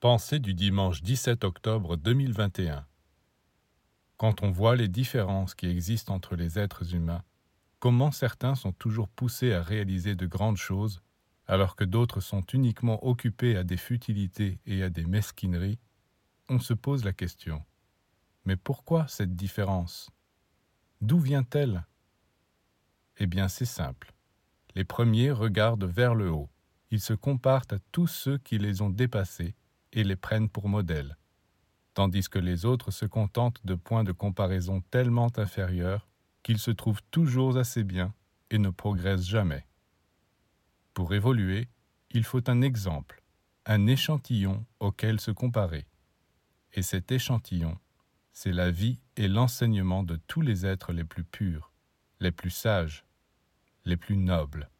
Pensée du dimanche 17 octobre 2021 Quand on voit les différences qui existent entre les êtres humains, comment certains sont toujours poussés à réaliser de grandes choses, alors que d'autres sont uniquement occupés à des futilités et à des mesquineries, on se pose la question. Mais pourquoi cette différence? D'où vient-elle? Eh bien c'est simple. Les premiers regardent vers le haut. Ils se comparent à tous ceux qui les ont dépassés et les prennent pour modèles, tandis que les autres se contentent de points de comparaison tellement inférieurs qu'ils se trouvent toujours assez bien et ne progressent jamais. Pour évoluer, il faut un exemple, un échantillon auquel se comparer. Et cet échantillon, c'est la vie et l'enseignement de tous les êtres les plus purs, les plus sages, les plus nobles.